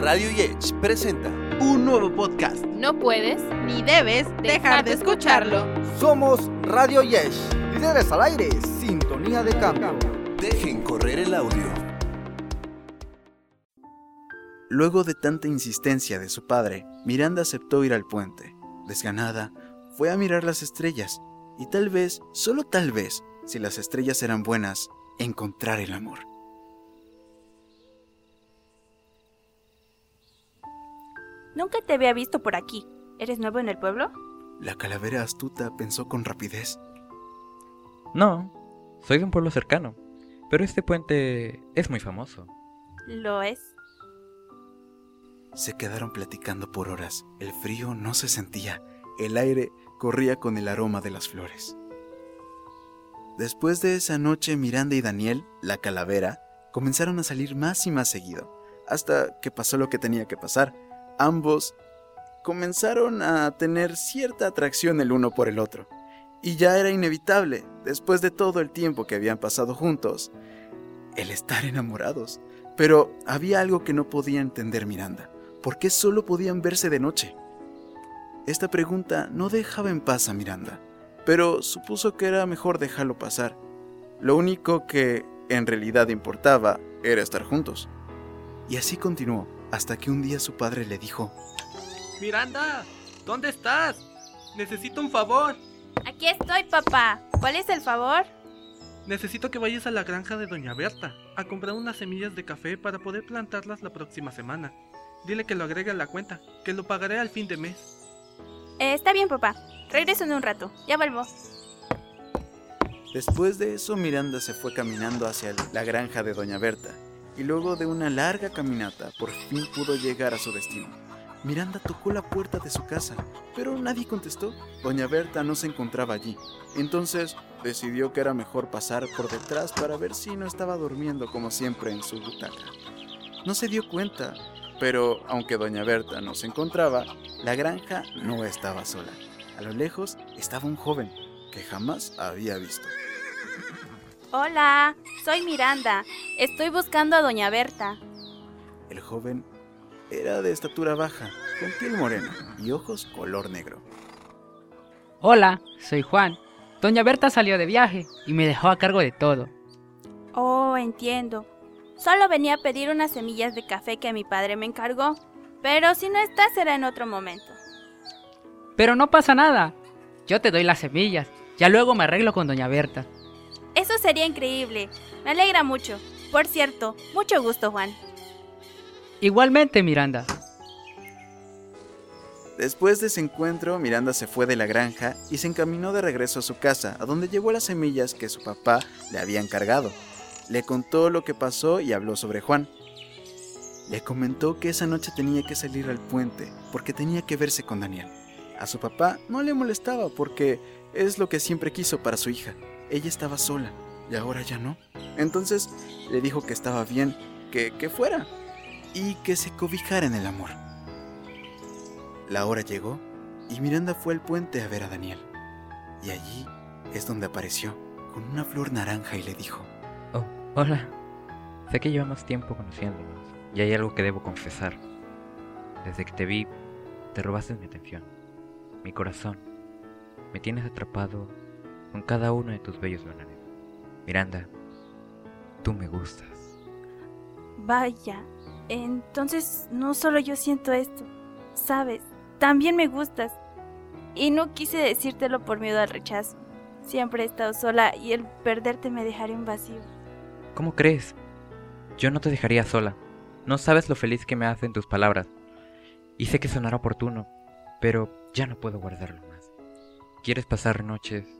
Radio Yech presenta un nuevo podcast. No puedes ni debes dejar de escucharlo. Somos Radio Yesh, líderes al aire, sintonía de cambio. Dejen correr el audio. Luego de tanta insistencia de su padre, Miranda aceptó ir al puente. Desganada, fue a mirar las estrellas y tal vez, solo tal vez, si las estrellas eran buenas, encontrar el amor. Nunca te había visto por aquí. ¿Eres nuevo en el pueblo? La calavera astuta pensó con rapidez. No, soy de un pueblo cercano, pero este puente es muy famoso. Lo es. Se quedaron platicando por horas. El frío no se sentía. El aire corría con el aroma de las flores. Después de esa noche, Miranda y Daniel, la calavera, comenzaron a salir más y más seguido, hasta que pasó lo que tenía que pasar. Ambos comenzaron a tener cierta atracción el uno por el otro. Y ya era inevitable, después de todo el tiempo que habían pasado juntos, el estar enamorados. Pero había algo que no podía entender Miranda. ¿Por qué solo podían verse de noche? Esta pregunta no dejaba en paz a Miranda, pero supuso que era mejor dejarlo pasar. Lo único que en realidad importaba era estar juntos. Y así continuó, hasta que un día su padre le dijo, Miranda, ¿dónde estás? Necesito un favor. Aquí estoy, papá. ¿Cuál es el favor? Necesito que vayas a la granja de Doña Berta a comprar unas semillas de café para poder plantarlas la próxima semana. Dile que lo agregue a la cuenta, que lo pagaré al fin de mes. Eh, está bien, papá. Regreso en un rato. Ya vuelvo. Después de eso, Miranda se fue caminando hacia la granja de Doña Berta, y luego de una larga caminata, por fin pudo llegar a su destino. Miranda tocó la puerta de su casa, pero nadie contestó. Doña Berta no se encontraba allí. Entonces decidió que era mejor pasar por detrás para ver si no estaba durmiendo como siempre en su butaca. No se dio cuenta, pero aunque Doña Berta no se encontraba, la granja no estaba sola. A lo lejos estaba un joven que jamás había visto. Hola, soy Miranda. Estoy buscando a Doña Berta. El joven era de estatura baja, con piel morena y ojos color negro. Hola, soy Juan. Doña Berta salió de viaje y me dejó a cargo de todo. Oh, entiendo. Solo venía a pedir unas semillas de café que mi padre me encargó. Pero si no está, será en otro momento. Pero no pasa nada. Yo te doy las semillas. Ya luego me arreglo con Doña Berta. Sería increíble. Me alegra mucho. Por cierto, mucho gusto, Juan. Igualmente, Miranda. Después de ese encuentro, Miranda se fue de la granja y se encaminó de regreso a su casa, a donde llevó las semillas que su papá le había encargado. Le contó lo que pasó y habló sobre Juan. Le comentó que esa noche tenía que salir al puente porque tenía que verse con Daniel. A su papá no le molestaba porque es lo que siempre quiso para su hija. Ella estaba sola y ahora ya no. Entonces le dijo que estaba bien, que, que fuera y que se cobijara en el amor. La hora llegó y Miranda fue al puente a ver a Daniel. Y allí es donde apareció, con una flor naranja y le dijo, Oh, hola. Sé que llevamos tiempo conociéndonos y hay algo que debo confesar. Desde que te vi, te robaste mi atención, mi corazón. Me tienes atrapado con cada uno de tus bellos lunares. Miranda, tú me gustas. Vaya, entonces no solo yo siento esto, sabes, también me gustas. Y no quise decírtelo por miedo al rechazo. Siempre he estado sola y el perderte me dejaría un vacío. ¿Cómo crees? Yo no te dejaría sola. No sabes lo feliz que me hacen tus palabras. Y sé que sonará oportuno, pero ya no puedo guardarlo más. ¿Quieres pasar noches?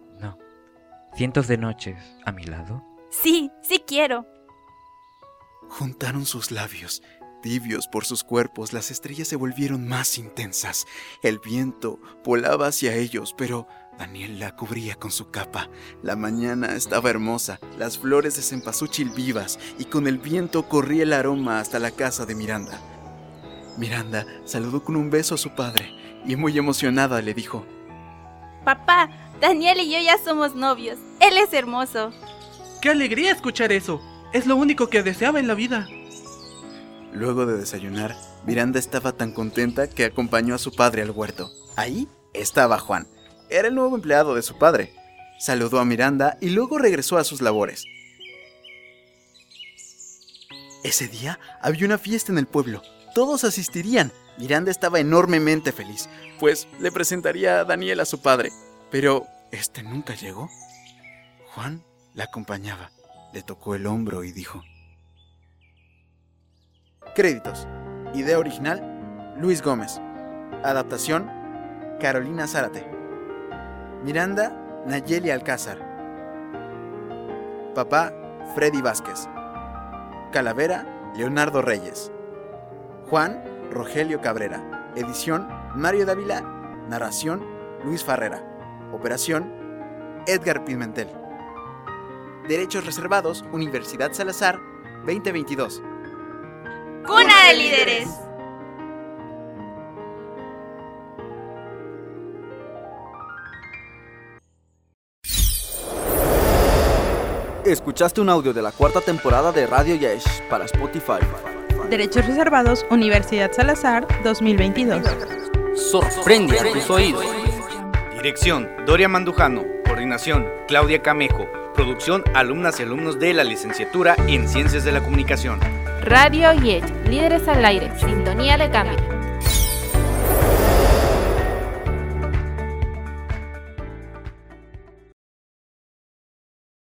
¿Cientos de noches a mi lado? Sí, sí quiero. Juntaron sus labios. Tibios por sus cuerpos, las estrellas se volvieron más intensas. El viento volaba hacia ellos, pero Daniel la cubría con su capa. La mañana estaba hermosa, las flores de cempasúchil vivas, y con el viento corría el aroma hasta la casa de Miranda. Miranda saludó con un beso a su padre y muy emocionada le dijo, Papá, Daniel y yo ya somos novios. Él es hermoso. ¡Qué alegría escuchar eso! Es lo único que deseaba en la vida. Luego de desayunar, Miranda estaba tan contenta que acompañó a su padre al huerto. Ahí estaba Juan. Era el nuevo empleado de su padre. Saludó a Miranda y luego regresó a sus labores. Ese día había una fiesta en el pueblo. Todos asistirían. Miranda estaba enormemente feliz, pues le presentaría a Daniel a su padre. Pero, ¿este nunca llegó? Juan la acompañaba, le tocó el hombro y dijo... Créditos. Idea original, Luis Gómez. Adaptación, Carolina Zárate. Miranda, Nayeli Alcázar. Papá, Freddy Vázquez. Calavera, Leonardo Reyes. Juan, Rogelio Cabrera. Edición, Mario Dávila. Narración, Luis Farrera. Operación, Edgar Pimentel. Derechos reservados, Universidad Salazar, 2022. Cuna de líderes. Escuchaste un audio de la cuarta temporada de Radio Yesh para Spotify. Derechos reservados, Universidad Salazar 2022. Sorprende a tus oídos. Dirección, Doria Mandujano. Coordinación, Claudia Camejo. Producción, alumnas y alumnos de la licenciatura en Ciencias de la Comunicación. Radio Yech, líderes al aire, sintonía de cambio.